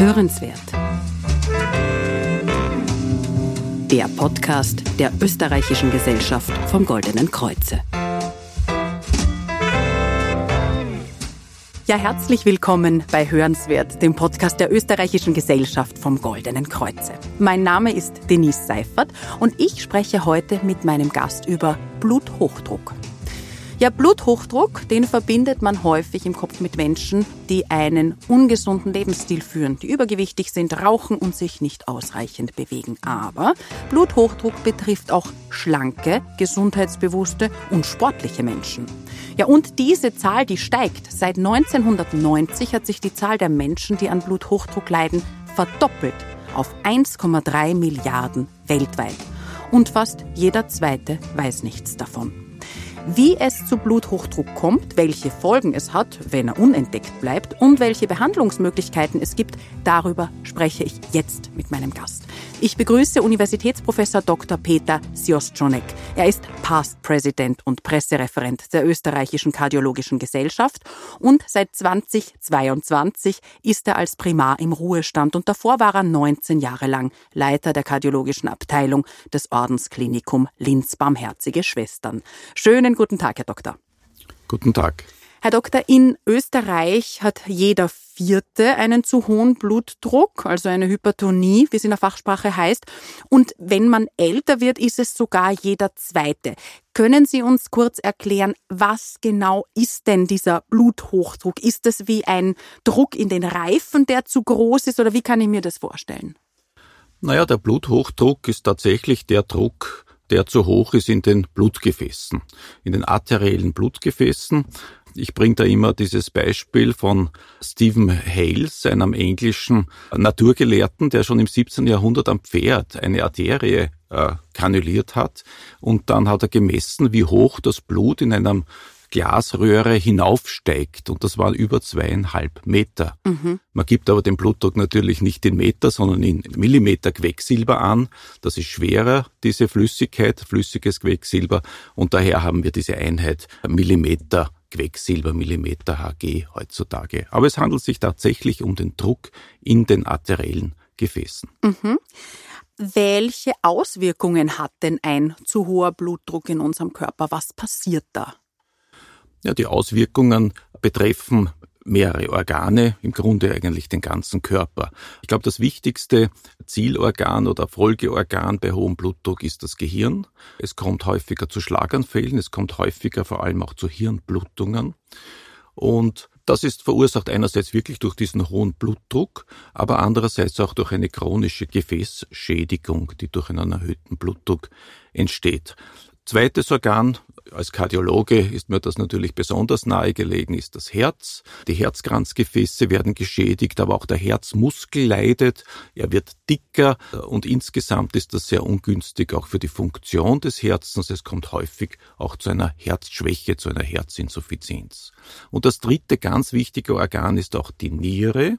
Hörenswert. Der Podcast der Österreichischen Gesellschaft vom Goldenen Kreuze. Ja, herzlich willkommen bei Hörenswert, dem Podcast der Österreichischen Gesellschaft vom Goldenen Kreuze. Mein Name ist Denise Seifert und ich spreche heute mit meinem Gast über Bluthochdruck. Ja, Bluthochdruck, den verbindet man häufig im Kopf mit Menschen, die einen ungesunden Lebensstil führen, die übergewichtig sind, rauchen und sich nicht ausreichend bewegen. Aber Bluthochdruck betrifft auch schlanke, gesundheitsbewusste und sportliche Menschen. Ja, und diese Zahl, die steigt. Seit 1990 hat sich die Zahl der Menschen, die an Bluthochdruck leiden, verdoppelt auf 1,3 Milliarden weltweit. Und fast jeder Zweite weiß nichts davon. Wie es zu Bluthochdruck kommt, welche Folgen es hat, wenn er unentdeckt bleibt und welche Behandlungsmöglichkeiten es gibt, darüber spreche ich jetzt mit meinem Gast. Ich begrüße Universitätsprofessor Dr. Peter Siostronek. Er ist Past President und Pressereferent der Österreichischen Kardiologischen Gesellschaft und seit 2022 ist er als Primar im Ruhestand und davor war er 19 Jahre lang Leiter der kardiologischen Abteilung des Ordensklinikum Linz Barmherzige Schwestern. Schönen guten Tag, Herr Doktor. Guten Tag. Herr Doktor, in Österreich hat jeder Vierte einen zu hohen Blutdruck, also eine Hypertonie, wie es in der Fachsprache heißt. Und wenn man älter wird, ist es sogar jeder Zweite. Können Sie uns kurz erklären, was genau ist denn dieser Bluthochdruck? Ist es wie ein Druck in den Reifen, der zu groß ist, oder wie kann ich mir das vorstellen? Naja, der Bluthochdruck ist tatsächlich der Druck, der zu hoch ist in den Blutgefäßen, in den arteriellen Blutgefäßen. Ich bringe da immer dieses Beispiel von Stephen Hales, einem englischen Naturgelehrten, der schon im 17. Jahrhundert am Pferd eine Arterie äh, kanuliert hat. Und dann hat er gemessen, wie hoch das Blut in einem Glasröhre hinaufsteigt und das waren über zweieinhalb Meter. Mhm. Man gibt aber den Blutdruck natürlich nicht in Meter, sondern in Millimeter Quecksilber an. Das ist schwerer, diese Flüssigkeit, flüssiges Quecksilber und daher haben wir diese Einheit Millimeter Quecksilber Millimeter Hg heutzutage. Aber es handelt sich tatsächlich um den Druck in den arteriellen Gefäßen. Mhm. Welche Auswirkungen hat denn ein zu hoher Blutdruck in unserem Körper? Was passiert da? Ja, die Auswirkungen betreffen mehrere Organe, im Grunde eigentlich den ganzen Körper. Ich glaube, das wichtigste Zielorgan oder Folgeorgan bei hohem Blutdruck ist das Gehirn. Es kommt häufiger zu Schlaganfällen, es kommt häufiger vor allem auch zu Hirnblutungen. Und das ist verursacht einerseits wirklich durch diesen hohen Blutdruck, aber andererseits auch durch eine chronische Gefäßschädigung, die durch einen erhöhten Blutdruck entsteht. Zweites Organ, als Kardiologe ist mir das natürlich besonders nahegelegen, ist das Herz. Die Herzkranzgefäße werden geschädigt, aber auch der Herzmuskel leidet. Er wird dicker und insgesamt ist das sehr ungünstig auch für die Funktion des Herzens. Es kommt häufig auch zu einer Herzschwäche, zu einer Herzinsuffizienz. Und das dritte ganz wichtige Organ ist auch die Niere.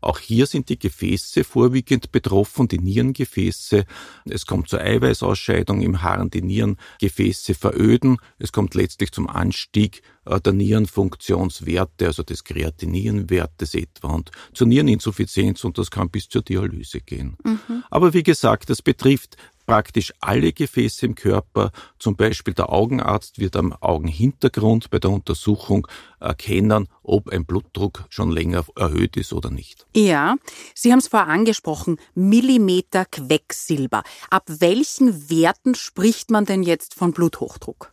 Auch hier sind die Gefäße vorwiegend betroffen, die Nierengefäße. Es kommt zur Eiweißausscheidung im Harn, die Nierengefäße veröden. Es kommt letztlich zum Anstieg der Nierenfunktionswerte, also des Kreatininwertes etwa und zur Niereninsuffizienz und das kann bis zur Dialyse gehen. Mhm. Aber wie gesagt, das betrifft praktisch alle Gefäße im Körper. Zum Beispiel der Augenarzt wird am Augenhintergrund bei der Untersuchung erkennen, ob ein Blutdruck schon länger erhöht ist oder nicht. Ja, Sie haben es vorher angesprochen, Millimeter Quecksilber. Ab welchen Werten spricht man denn jetzt von Bluthochdruck?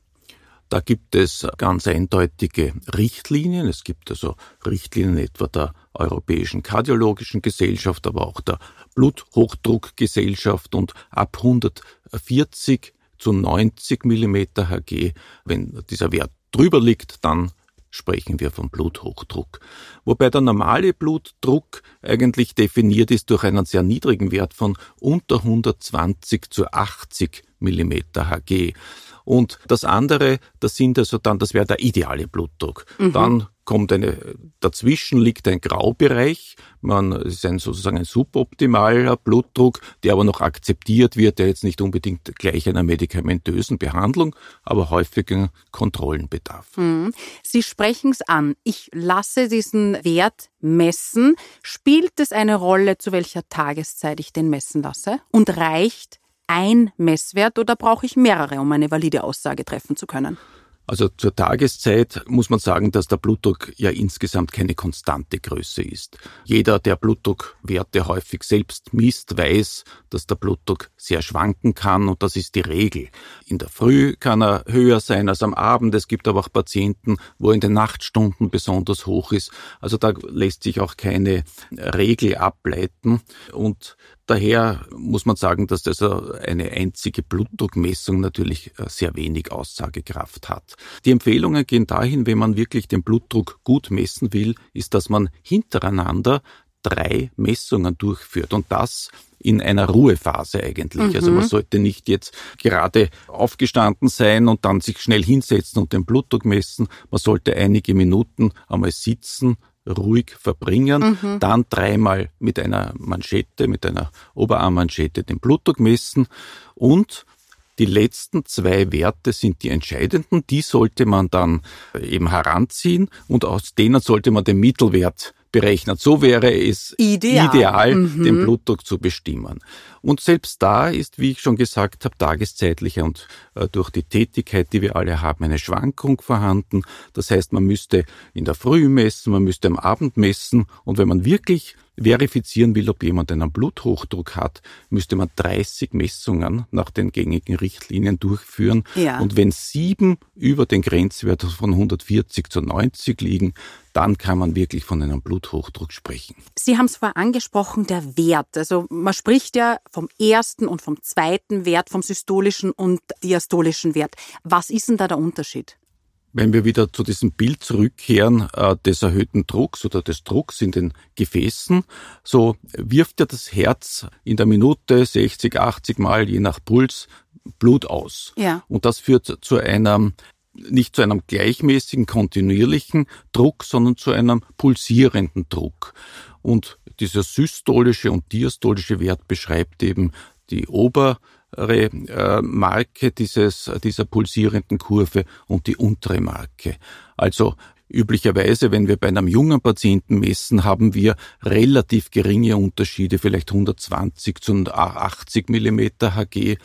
Da gibt es ganz eindeutige Richtlinien. Es gibt also Richtlinien etwa der Europäischen Kardiologischen Gesellschaft, aber auch der Bluthochdruckgesellschaft und ab 140 zu 90 Millimeter Hg, wenn dieser Wert drüber liegt, dann sprechen wir von Bluthochdruck. Wobei der normale Blutdruck eigentlich definiert ist durch einen sehr niedrigen Wert von unter 120 zu 80 Millimeter Hg. Und das andere, das sind also dann, das wäre der ideale Blutdruck. Mhm. Dann kommt eine, dazwischen liegt ein Graubereich. Man ist ein, sozusagen ein suboptimaler Blutdruck, der aber noch akzeptiert wird, der jetzt nicht unbedingt gleich einer medikamentösen Behandlung, aber häufigen Kontrollen bedarf. Hm. Sie sprechen es an. Ich lasse diesen Wert messen. Spielt es eine Rolle, zu welcher Tageszeit ich den messen lasse? Und reicht ein Messwert oder brauche ich mehrere, um eine valide Aussage treffen zu können? Also zur Tageszeit muss man sagen, dass der Blutdruck ja insgesamt keine konstante Größe ist. Jeder, der Blutdruckwerte häufig selbst misst, weiß, dass der Blutdruck sehr schwanken kann und das ist die Regel. In der Früh kann er höher sein als am Abend. Es gibt aber auch Patienten, wo er in den Nachtstunden besonders hoch ist. Also da lässt sich auch keine Regel ableiten und Daher muss man sagen, dass das eine einzige Blutdruckmessung natürlich äh, sehr wenig Aussagekraft hat. Die Empfehlungen gehen dahin, wenn man wirklich den Blutdruck gut messen will, ist, dass man hintereinander drei Messungen durchführt und das in einer Ruhephase eigentlich. Mhm. Also man mhm. sollte nicht jetzt gerade aufgestanden sein und dann sich schnell hinsetzen und den Blutdruck messen. Man sollte einige Minuten einmal sitzen, ruhig verbringen, mhm. dann dreimal mit einer Manschette, mit einer Oberarmmanschette den Blutdruck messen und die letzten zwei Werte sind die entscheidenden. Die sollte man dann eben heranziehen und aus denen sollte man den Mittelwert berechnet. So wäre es ideal, ideal mhm. den Blutdruck zu bestimmen. Und selbst da ist, wie ich schon gesagt habe, tageszeitlich und äh, durch die Tätigkeit, die wir alle haben, eine Schwankung vorhanden. Das heißt, man müsste in der Früh messen, man müsste am Abend messen und wenn man wirklich verifizieren will, ob jemand einen Bluthochdruck hat, müsste man 30 Messungen nach den gängigen Richtlinien durchführen. Ja. Und wenn sieben über den Grenzwert von 140 zu 90 liegen, dann kann man wirklich von einem Bluthochdruck sprechen. Sie haben es vorher angesprochen, der Wert. Also man spricht ja vom ersten und vom zweiten Wert, vom systolischen und diastolischen Wert. Was ist denn da der Unterschied? Wenn wir wieder zu diesem Bild zurückkehren äh, des erhöhten Drucks oder des Drucks in den Gefäßen, so wirft ja das Herz in der Minute 60, 80 Mal je nach Puls Blut aus. Ja. Und das führt zu einem nicht zu einem gleichmäßigen, kontinuierlichen Druck, sondern zu einem pulsierenden Druck. Und dieser systolische und diastolische Wert beschreibt eben die obere äh, Marke dieses, dieser pulsierenden Kurve und die untere Marke. Also Üblicherweise, wenn wir bei einem jungen Patienten messen, haben wir relativ geringe Unterschiede, vielleicht 120 zu 80 Millimeter Hg.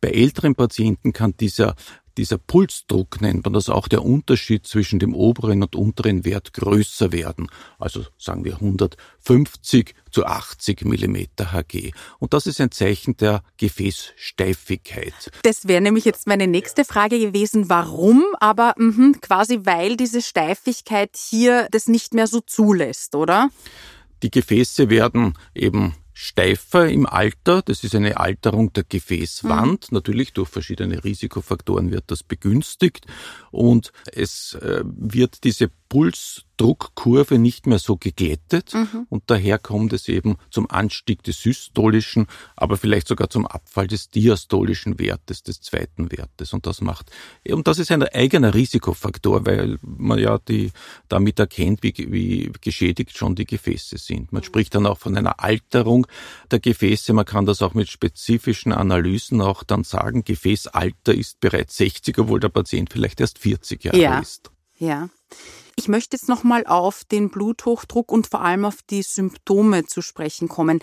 Bei älteren Patienten kann dieser dieser Pulsdruck nennt man das auch, der Unterschied zwischen dem oberen und unteren Wert größer werden. Also sagen wir 150 zu 80 Millimeter Hg. Und das ist ein Zeichen der Gefäßsteifigkeit. Das wäre nämlich jetzt meine nächste Frage gewesen, warum, aber mh, quasi weil diese Steifigkeit hier das nicht mehr so zulässt, oder? Die Gefäße werden eben steifer im Alter. Das ist eine Alterung der Gefäßwand. Mhm. Natürlich durch verschiedene Risikofaktoren wird das begünstigt. Und es äh, wird diese Pulsdruckkurve nicht mehr so geglättet mhm. und daher kommt es eben zum Anstieg des systolischen, aber vielleicht sogar zum Abfall des diastolischen Wertes, des zweiten Wertes. Und das macht, und das ist ein eigener Risikofaktor, weil man ja die damit erkennt, wie, wie geschädigt schon die Gefäße sind. Man spricht dann auch von einer Alterung der Gefäße. Man kann das auch mit spezifischen Analysen auch dann sagen, Gefäßalter ist bereits 60, obwohl der Patient vielleicht erst 40 Jahre ja. ist. Ja. Ich möchte jetzt nochmal auf den Bluthochdruck und vor allem auf die Symptome zu sprechen kommen.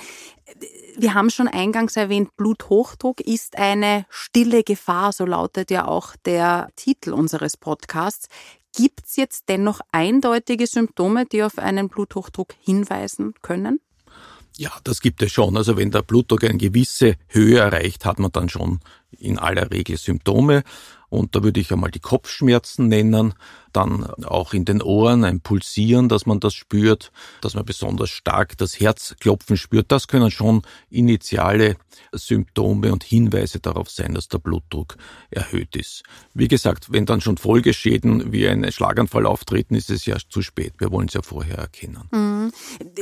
Wir haben schon eingangs erwähnt, Bluthochdruck ist eine stille Gefahr, so lautet ja auch der Titel unseres Podcasts. Gibt es jetzt dennoch eindeutige Symptome, die auf einen Bluthochdruck hinweisen können? Ja, das gibt es schon. Also wenn der Blutdruck eine gewisse Höhe erreicht, hat man dann schon in aller Regel Symptome. Und da würde ich einmal die Kopfschmerzen nennen, dann auch in den Ohren ein Pulsieren, dass man das spürt, dass man besonders stark das Herzklopfen spürt. Das können schon initiale Symptome und Hinweise darauf sein, dass der Blutdruck erhöht ist. Wie gesagt, wenn dann schon Folgeschäden wie ein Schlaganfall auftreten, ist es ja zu spät. Wir wollen es ja vorher erkennen. Mhm.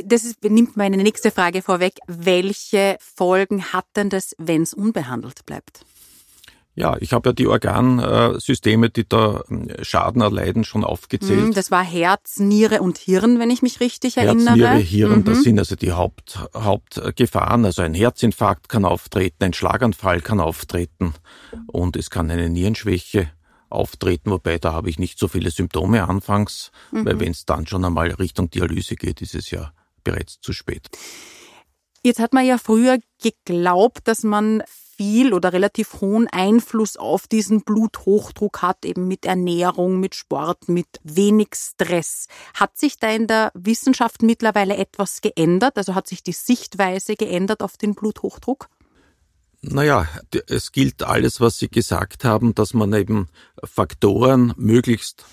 Das ist, nimmt meine nächste Frage vorweg. Welche Folgen hat denn das, wenn es unbehandelt bleibt? Ja, ich habe ja die Organsysteme, die da ähm, Schaden erleiden, schon aufgezählt. Mhm, das war Herz, Niere und Hirn, wenn ich mich richtig Herz, erinnere. Niere, Hirn, mhm. das sind also die Haupt, Hauptgefahren. Also ein Herzinfarkt kann auftreten, ein Schlaganfall kann auftreten und es kann eine Nierenschwäche auftreten, wobei da habe ich nicht so viele Symptome anfangs, mhm. weil wenn es dann schon einmal Richtung Dialyse geht, ist es ja bereits zu spät. Jetzt hat man ja früher geglaubt, dass man viel oder relativ hohen Einfluss auf diesen Bluthochdruck hat, eben mit Ernährung, mit Sport, mit wenig Stress. Hat sich da in der Wissenschaft mittlerweile etwas geändert? Also hat sich die Sichtweise geändert auf den Bluthochdruck? Naja, es gilt alles, was Sie gesagt haben, dass man eben Faktoren möglichst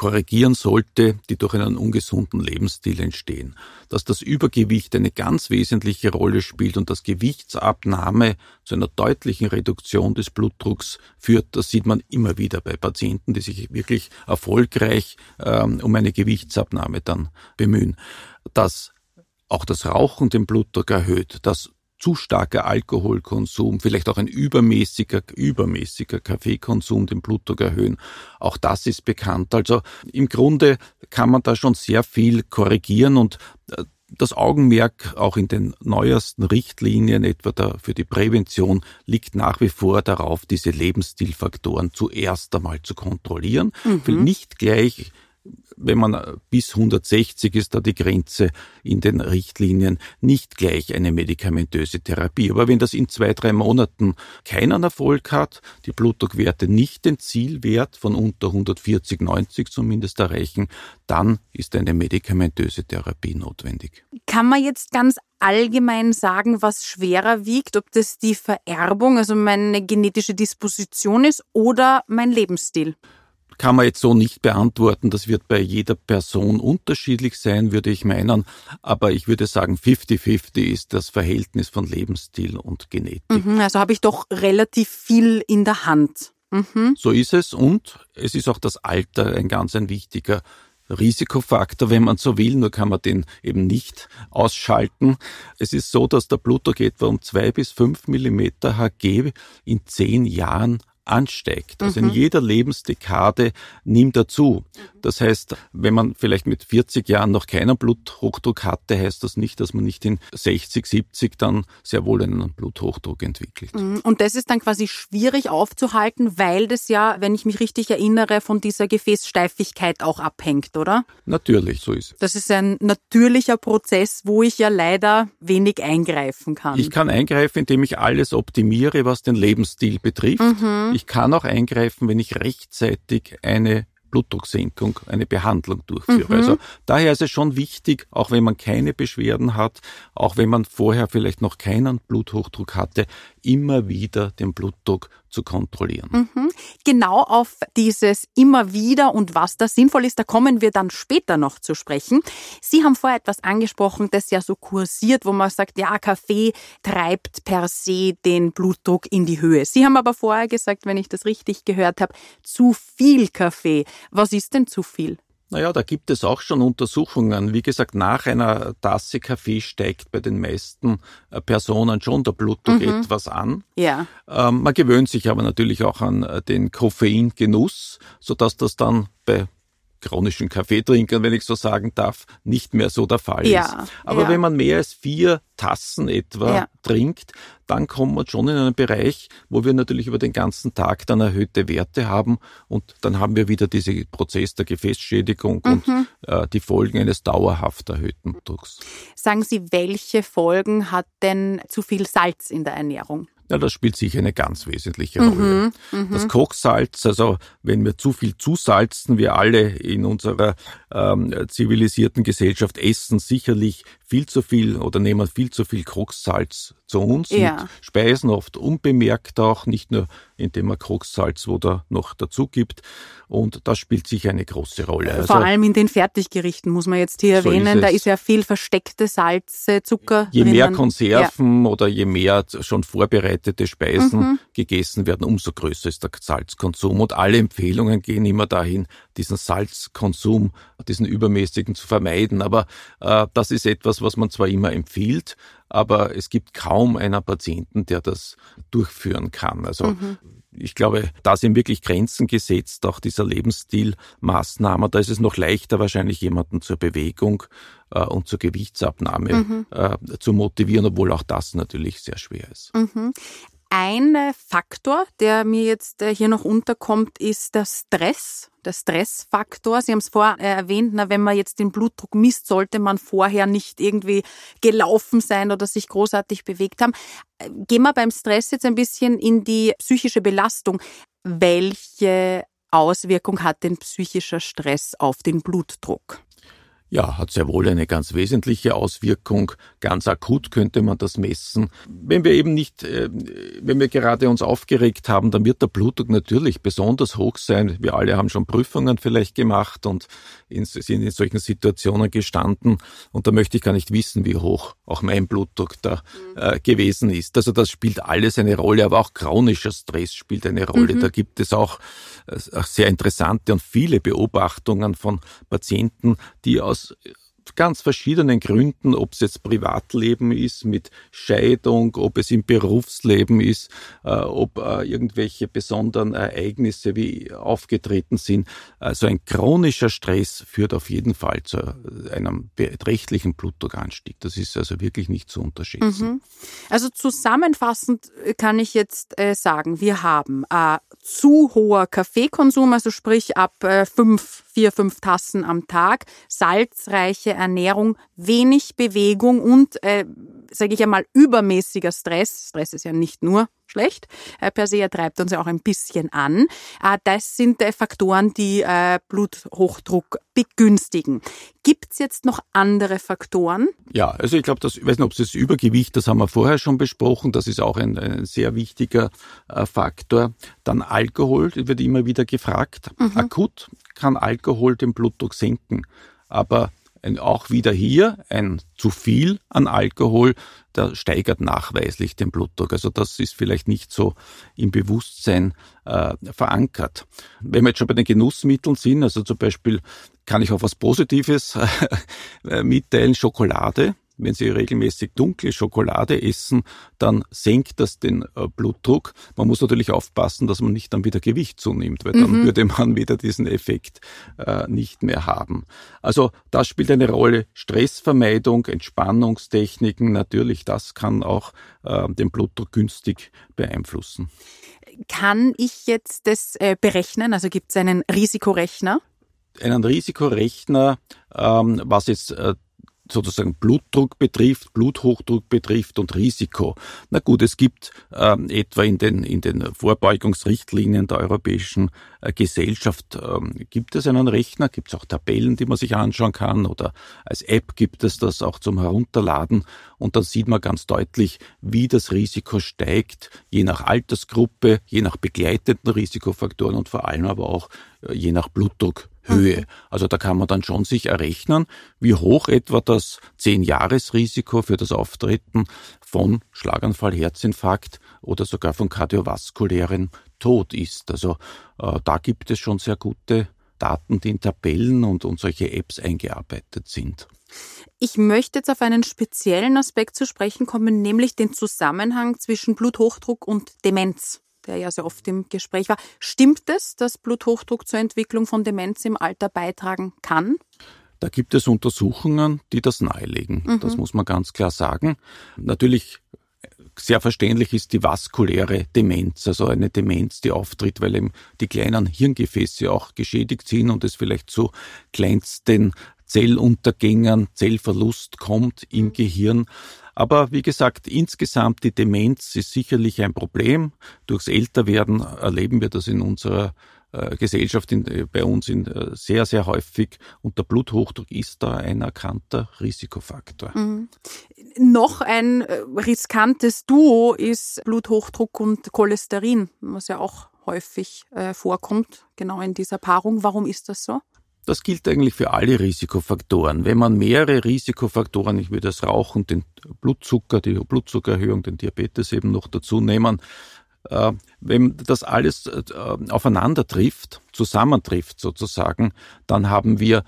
korrigieren sollte, die durch einen ungesunden Lebensstil entstehen. Dass das Übergewicht eine ganz wesentliche Rolle spielt und dass Gewichtsabnahme zu einer deutlichen Reduktion des Blutdrucks führt, das sieht man immer wieder bei Patienten, die sich wirklich erfolgreich ähm, um eine Gewichtsabnahme dann bemühen. Dass auch das Rauchen den Blutdruck erhöht, dass zu starker Alkoholkonsum, vielleicht auch ein übermäßiger, übermäßiger Kaffeekonsum den Blutdruck erhöhen. Auch das ist bekannt. Also im Grunde kann man da schon sehr viel korrigieren und äh, das Augenmerk auch in den neuesten Richtlinien, etwa da für die Prävention, liegt nach wie vor darauf, diese Lebensstilfaktoren zuerst einmal zu kontrollieren. Mhm. Nicht gleich wenn man bis 160 ist da die Grenze in den Richtlinien, nicht gleich eine medikamentöse Therapie. Aber wenn das in zwei, drei Monaten keinen Erfolg hat, die Blutdruckwerte nicht den Zielwert von unter 140, 90 zumindest erreichen, dann ist eine medikamentöse Therapie notwendig. Kann man jetzt ganz allgemein sagen, was schwerer wiegt, ob das die Vererbung, also meine genetische Disposition ist oder mein Lebensstil? Kann man jetzt so nicht beantworten. Das wird bei jeder Person unterschiedlich sein, würde ich meinen. Aber ich würde sagen, 50-50 ist das Verhältnis von Lebensstil und Genetik. Mhm, also habe ich doch relativ viel in der Hand. Mhm. So ist es. Und es ist auch das Alter ein ganz ein wichtiger Risikofaktor, wenn man so will, nur kann man den eben nicht ausschalten. Es ist so, dass der Blutdruck etwa um zwei bis fünf Millimeter Hg in zehn Jahren ansteigt. Also mhm. in jeder Lebensdekade nimmt er zu. Das heißt, wenn man vielleicht mit 40 Jahren noch keinen Bluthochdruck hatte, heißt das nicht, dass man nicht in 60, 70 dann sehr wohl einen Bluthochdruck entwickelt. Mhm. Und das ist dann quasi schwierig aufzuhalten, weil das ja, wenn ich mich richtig erinnere, von dieser Gefäßsteifigkeit auch abhängt, oder? Natürlich, so ist es. Das ist ein natürlicher Prozess, wo ich ja leider wenig eingreifen kann. Ich kann eingreifen, indem ich alles optimiere, was den Lebensstil betrifft. Mhm. Ich kann auch eingreifen, wenn ich rechtzeitig eine Blutdrucksenkung, eine Behandlung durchführe. Mhm. Also daher ist es schon wichtig, auch wenn man keine Beschwerden hat, auch wenn man vorher vielleicht noch keinen Bluthochdruck hatte, immer wieder den Blutdruck zu kontrollieren. Mhm. Genau auf dieses immer wieder und was da sinnvoll ist, da kommen wir dann später noch zu sprechen. Sie haben vorher etwas angesprochen, das ja so kursiert, wo man sagt, ja, Kaffee treibt per se den Blutdruck in die Höhe. Sie haben aber vorher gesagt, wenn ich das richtig gehört habe, zu viel Kaffee. Was ist denn zu viel? Naja, da gibt es auch schon Untersuchungen. Wie gesagt, nach einer Tasse Kaffee steigt bei den meisten äh, Personen schon der Blutdruck mhm. etwas an. Ja. Ähm, man gewöhnt sich aber natürlich auch an äh, den Koffeingenuss, sodass das dann bei chronischen Kaffeetrinkern, wenn ich so sagen darf, nicht mehr so der Fall ja, ist. Aber ja. wenn man mehr als vier Tassen etwa ja. trinkt, dann kommt man schon in einen Bereich, wo wir natürlich über den ganzen Tag dann erhöhte Werte haben und dann haben wir wieder diesen Prozess der Gefäßschädigung mhm. und äh, die Folgen eines dauerhaft erhöhten Drucks. Sagen Sie, welche Folgen hat denn zu viel Salz in der Ernährung? Ja, das spielt sicher eine ganz wesentliche Rolle. Mhm, mhm, das Kochsalz, also wenn wir zu viel zusalzen, wir alle in unserer ähm, zivilisierten Gesellschaft essen sicherlich viel zu viel oder nehmen viel zu viel Kochsalz zu uns ja. und speisen oft unbemerkt auch, nicht nur indem man Kochsalz oder noch dazu gibt. Und das spielt sicher eine große Rolle. Also, Vor allem in den Fertiggerichten muss man jetzt hier so erwähnen, ist da ist ja viel versteckte Salze, Zucker. Je drinnen. mehr Konserven ja. oder je mehr schon vorbereitete Speisen mhm. gegessen werden, umso größer ist der Salzkonsum. Und alle Empfehlungen gehen immer dahin, diesen Salzkonsum, diesen übermäßigen zu vermeiden. Aber äh, das ist etwas, was man zwar immer empfiehlt, aber es gibt kaum einen Patienten, der das durchführen kann. Also mhm. ich glaube, da sind wirklich Grenzen gesetzt, auch dieser Lebensstilmaßnahme. Da ist es noch leichter, wahrscheinlich jemanden zur Bewegung äh, und zur Gewichtsabnahme mhm. äh, zu motivieren, obwohl auch das natürlich sehr schwer ist. Mhm. Ein Faktor, der mir jetzt äh, hier noch unterkommt, ist der Stress, der Stressfaktor. Sie haben es vorher erwähnt, na, wenn man jetzt den Blutdruck misst, sollte man vorher nicht irgendwie gelaufen sein oder sich großartig bewegt haben. Äh, gehen wir beim Stress jetzt ein bisschen in die psychische Belastung. Welche Auswirkung hat denn psychischer Stress auf den Blutdruck? Ja, hat sehr wohl eine ganz wesentliche Auswirkung. Ganz akut könnte man das messen. Wenn wir eben nicht, äh, wenn wir gerade uns aufgeregt haben, dann wird der Blutdruck natürlich besonders hoch sein. Wir alle haben schon Prüfungen vielleicht gemacht und sind in solchen Situationen gestanden. Und da möchte ich gar nicht wissen, wie hoch auch mein Blutdruck da äh, gewesen ist. Also das spielt alles eine Rolle, aber auch chronischer Stress spielt eine Rolle. Mhm. Da gibt es auch, äh, auch sehr interessante und viele Beobachtungen von Patienten, die aus aus ganz verschiedenen Gründen, ob es jetzt Privatleben ist mit Scheidung, ob es im Berufsleben ist, äh, ob äh, irgendwelche besonderen Ereignisse wie aufgetreten sind. Also ein chronischer Stress führt auf jeden Fall zu einem beträchtlichen Blutdruckanstieg. Das ist also wirklich nicht zu unterschätzen. Mhm. Also zusammenfassend kann ich jetzt äh, sagen, wir haben äh, zu hoher Kaffeekonsum, also sprich ab äh, fünf vier, fünf Tassen am Tag, salzreiche Ernährung, wenig Bewegung und, äh, sage ich einmal, übermäßiger Stress. Stress ist ja nicht nur schlecht. Äh, per se er treibt uns ja auch ein bisschen an. Äh, das sind äh, Faktoren, die äh, Bluthochdruck begünstigen. Gibt es jetzt noch andere Faktoren? Ja, also ich glaube, ich weiß nicht, ob es das Übergewicht, das haben wir vorher schon besprochen, das ist auch ein, ein sehr wichtiger äh, Faktor. Dann Alkohol, das wird immer wieder gefragt. Mhm. Akut kann Alkohol den Blutdruck senken, aber auch wieder hier ein zu viel an Alkohol, der steigert nachweislich den Blutdruck. Also das ist vielleicht nicht so im Bewusstsein äh, verankert. Wenn wir jetzt schon bei den Genussmitteln sind, also zum Beispiel kann ich auch was Positives äh, mitteilen, Schokolade wenn Sie regelmäßig dunkle Schokolade essen, dann senkt das den äh, Blutdruck. Man muss natürlich aufpassen, dass man nicht dann wieder Gewicht zunimmt, weil dann mhm. würde man wieder diesen Effekt äh, nicht mehr haben. Also das spielt eine Rolle. Stressvermeidung, Entspannungstechniken, natürlich, das kann auch äh, den Blutdruck günstig beeinflussen. Kann ich jetzt das äh, berechnen? Also gibt es einen Risikorechner? Einen Risikorechner, ähm, was jetzt äh, sozusagen Blutdruck betrifft, Bluthochdruck betrifft und Risiko. Na gut, es gibt ähm, etwa in den, in den Vorbeugungsrichtlinien der Europäischen äh, Gesellschaft, ähm, gibt es einen Rechner, gibt es auch Tabellen, die man sich anschauen kann oder als App gibt es das auch zum Herunterladen und dann sieht man ganz deutlich, wie das Risiko steigt, je nach Altersgruppe, je nach begleitenden Risikofaktoren und vor allem aber auch äh, je nach Blutdruck Höhe. Also da kann man dann schon sich errechnen, wie hoch etwa das 10-Jahres-Risiko für das Auftreten von Schlaganfall, Herzinfarkt oder sogar von kardiovaskulären Tod ist. Also äh, da gibt es schon sehr gute Daten, die in Tabellen und, und solche Apps eingearbeitet sind. Ich möchte jetzt auf einen speziellen Aspekt zu sprechen kommen, nämlich den Zusammenhang zwischen Bluthochdruck und Demenz der ja sehr oft im Gespräch war. Stimmt es, dass Bluthochdruck zur Entwicklung von Demenz im Alter beitragen kann? Da gibt es Untersuchungen, die das nahelegen. Mhm. Das muss man ganz klar sagen. Natürlich sehr verständlich ist die vaskuläre Demenz, also eine Demenz, die auftritt, weil eben die kleinen Hirngefäße auch geschädigt sind und es vielleicht zu kleinsten Zelluntergängen, Zellverlust kommt im mhm. Gehirn. Aber wie gesagt, insgesamt die Demenz ist sicherlich ein Problem. Durchs Älterwerden erleben wir das in unserer äh, Gesellschaft in, äh, bei uns in, äh, sehr, sehr häufig und der Bluthochdruck ist da ein erkannter Risikofaktor. Mhm. Noch ein riskantes Duo ist Bluthochdruck und Cholesterin, was ja auch häufig vorkommt, genau in dieser Paarung. Warum ist das so? Das gilt eigentlich für alle Risikofaktoren. Wenn man mehrere Risikofaktoren, ich würde das Rauchen, den Blutzucker, die Blutzuckererhöhung, den Diabetes eben noch dazu nehmen, äh, wenn das alles äh, aufeinander trifft, zusammentrifft sozusagen, dann haben wir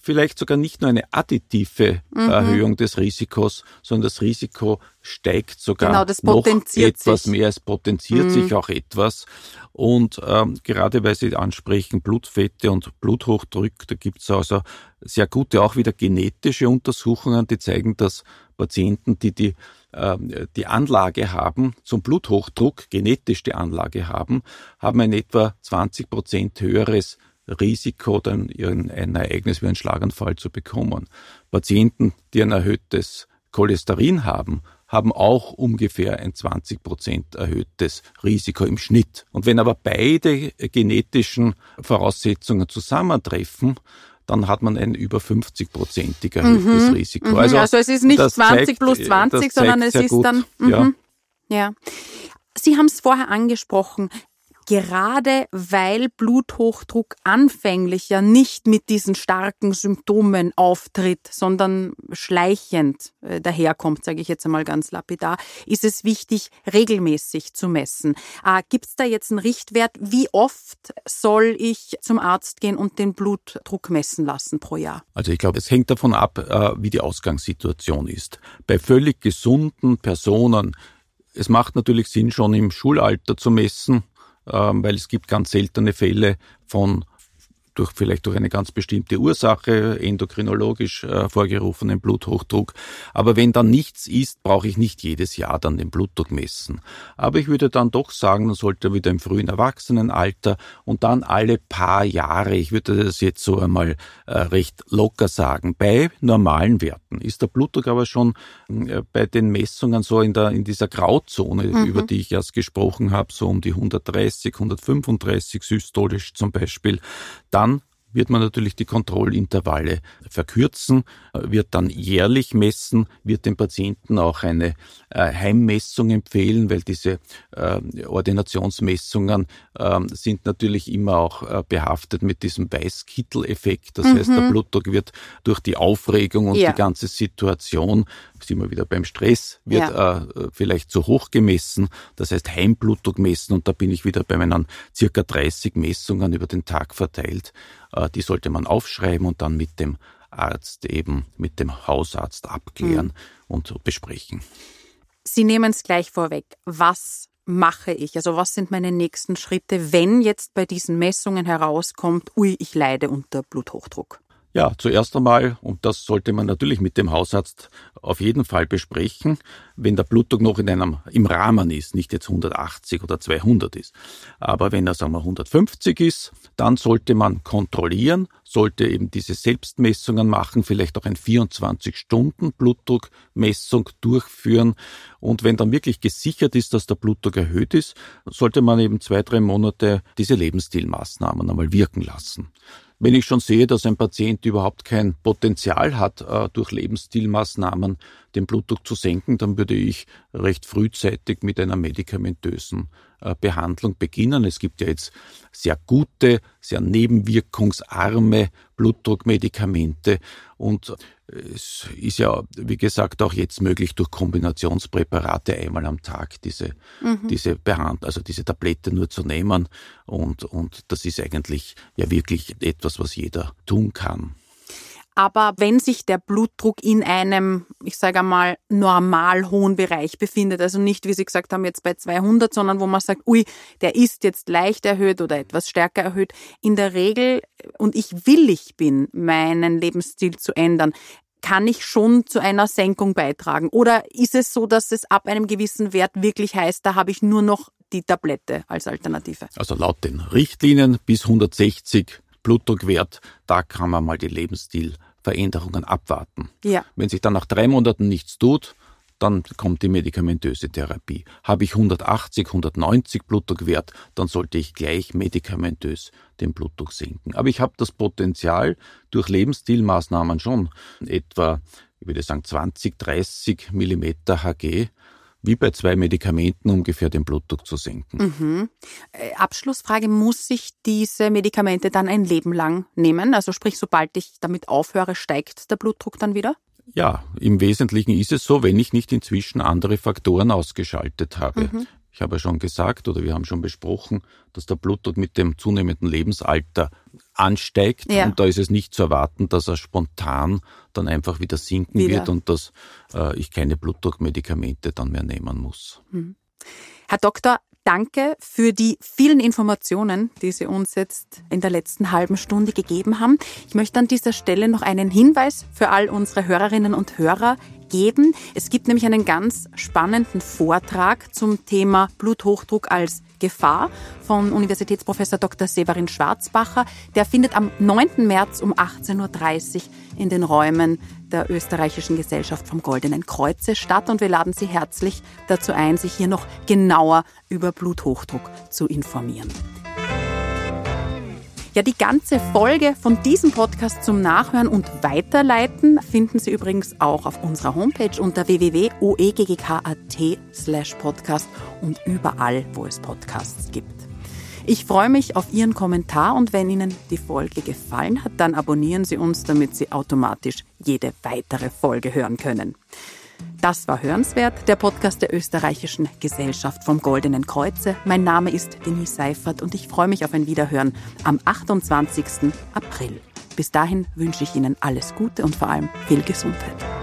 vielleicht sogar nicht nur eine additive mhm. Erhöhung des Risikos, sondern das Risiko steigt sogar genau, noch etwas sich. mehr. Es potenziert mhm. sich auch etwas. Und ähm, gerade weil Sie ansprechen, Blutfette und Bluthochdruck, da gibt es also sehr gute, auch wieder genetische Untersuchungen, die zeigen, dass Patienten, die die, äh, die Anlage haben zum Bluthochdruck, genetisch die Anlage haben, haben ein etwa 20 Prozent höheres Risiko, dann ein Ereignis wie ein Schlaganfall zu bekommen. Patienten, die ein erhöhtes Cholesterin haben, haben auch ungefähr ein 20 Prozent erhöhtes Risiko im Schnitt. Und wenn aber beide genetischen Voraussetzungen zusammentreffen, dann hat man ein über 50-prozentig erhöhtes mhm. Risiko. Mhm. Also, also, es ist nicht 20 zeigt, plus 20, sondern es ist gut. dann. Mhm. Ja. ja. Sie haben es vorher angesprochen gerade weil Bluthochdruck anfänglich ja nicht mit diesen starken Symptomen auftritt, sondern schleichend äh, daherkommt, sage ich jetzt einmal ganz lapidar, ist es wichtig, regelmäßig zu messen. Äh, Gibt es da jetzt einen Richtwert? Wie oft soll ich zum Arzt gehen und den Blutdruck messen lassen pro Jahr? Also ich glaube, es hängt davon ab, äh, wie die Ausgangssituation ist. Bei völlig gesunden Personen es macht natürlich Sinn, schon im Schulalter zu messen. Ähm, weil es gibt ganz seltene Fälle von durch vielleicht durch eine ganz bestimmte Ursache, endokrinologisch äh, vorgerufenen Bluthochdruck. Aber wenn dann nichts ist, brauche ich nicht jedes Jahr dann den Blutdruck messen. Aber ich würde dann doch sagen, man sollte wieder im frühen Erwachsenenalter und dann alle paar Jahre, ich würde das jetzt so einmal äh, recht locker sagen, bei normalen Werten ist der Blutdruck aber schon äh, bei den Messungen so in der in dieser Grauzone, mhm. über die ich erst gesprochen habe, so um die 130, 135 systolisch zum Beispiel, dann wird man natürlich die Kontrollintervalle verkürzen, wird dann jährlich messen, wird dem Patienten auch eine äh, Heimmessung empfehlen, weil diese äh, Ordinationsmessungen äh, sind natürlich immer auch äh, behaftet mit diesem Weißkittel-Effekt. Das mhm. heißt, der mhm. Blutdruck wird durch die Aufregung und ja. die ganze Situation, sind wir wieder beim Stress, wird ja. Äh, vielleicht zu hoch gemessen. Das heißt, Heimblutdruck messen und da bin ich wieder bei meinen circa 30 Messungen über den Tag verteilt. Äh, die sollte man aufschreiben und dann mit dem Arzt eben, mit dem Hausarzt abklären mhm. und besprechen. Sie nehmen es gleich vorweg. Was mache ich? Also was sind meine nächsten Schritte, wenn jetzt bei diesen Messungen herauskommt, ui, ich leide unter Bluthochdruck? Ja, zuerst einmal, und das sollte man natürlich mit dem Hausarzt auf jeden Fall besprechen, wenn der Blutdruck noch in einem, im Rahmen ist, nicht jetzt 180 oder 200 ist. Aber wenn er, sagen wir, 150 ist, dann sollte man kontrollieren, sollte eben diese Selbstmessungen machen, vielleicht auch ein 24-Stunden-Blutdruckmessung durchführen. Und wenn dann wirklich gesichert ist, dass der Blutdruck erhöht ist, sollte man eben zwei, drei Monate diese Lebensstilmaßnahmen einmal wirken lassen. Wenn ich schon sehe, dass ein Patient überhaupt kein Potenzial hat, äh, durch Lebensstilmaßnahmen den Blutdruck zu senken, dann würde ich recht frühzeitig mit einer medikamentösen äh, Behandlung beginnen. Es gibt ja jetzt sehr gute, sehr nebenwirkungsarme Blutdruckmedikamente und es ist ja, wie gesagt, auch jetzt möglich, durch Kombinationspräparate einmal am Tag diese, mhm. diese Behandlung, also diese Tablette nur zu nehmen. Und, und das ist eigentlich ja wirklich etwas, was jeder tun kann. Aber wenn sich der Blutdruck in einem, ich sage einmal, normal hohen Bereich befindet, also nicht, wie Sie gesagt haben, jetzt bei 200, sondern wo man sagt, ui, der ist jetzt leicht erhöht oder etwas stärker erhöht, in der Regel, und ich willig bin, meinen Lebensstil zu ändern, kann ich schon zu einer Senkung beitragen? Oder ist es so, dass es ab einem gewissen Wert wirklich heißt, da habe ich nur noch die Tablette als Alternative? Also laut den Richtlinien bis 160 Blutdruckwert, da kann man mal die Lebensstilveränderungen abwarten. Ja. Wenn sich dann nach drei Monaten nichts tut, dann kommt die medikamentöse Therapie. Habe ich 180, 190 Blutdruckwert, dann sollte ich gleich medikamentös den Blutdruck senken. Aber ich habe das Potenzial durch Lebensstilmaßnahmen schon etwa, ich würde sagen 20, 30 Millimeter Hg wie bei zwei Medikamenten ungefähr den Blutdruck zu senken. Mhm. Äh, Abschlussfrage, muss ich diese Medikamente dann ein Leben lang nehmen? Also sprich, sobald ich damit aufhöre, steigt der Blutdruck dann wieder? Ja, im Wesentlichen ist es so, wenn ich nicht inzwischen andere Faktoren ausgeschaltet habe. Mhm. Ich habe ja schon gesagt oder wir haben schon besprochen, dass der Blutdruck mit dem zunehmenden Lebensalter ansteigt ja. und da ist es nicht zu erwarten, dass er spontan dann einfach wieder sinken wieder. wird und dass äh, ich keine Blutdruckmedikamente dann mehr nehmen muss. Hm. Herr Doktor, danke für die vielen Informationen, die Sie uns jetzt in der letzten halben Stunde gegeben haben. Ich möchte an dieser Stelle noch einen Hinweis für all unsere Hörerinnen und Hörer geben. Es gibt nämlich einen ganz spannenden Vortrag zum Thema Bluthochdruck als Gefahr von Universitätsprofessor Dr. Severin Schwarzbacher. Der findet am 9. März um 18.30 Uhr in den Räumen der Österreichischen Gesellschaft vom Goldenen Kreuze statt und wir laden Sie herzlich dazu ein, sich hier noch genauer über Bluthochdruck zu informieren. Ja, die ganze Folge von diesem Podcast zum Nachhören und Weiterleiten finden Sie übrigens auch auf unserer Homepage unter www.oeggk.at slash podcast und überall, wo es Podcasts gibt. Ich freue mich auf Ihren Kommentar und wenn Ihnen die Folge gefallen hat, dann abonnieren Sie uns, damit Sie automatisch jede weitere Folge hören können. Das war Hörenswert, der Podcast der österreichischen Gesellschaft vom Goldenen Kreuze. Mein Name ist Denise Seifert und ich freue mich auf ein Wiederhören am 28. April. Bis dahin wünsche ich Ihnen alles Gute und vor allem viel Gesundheit.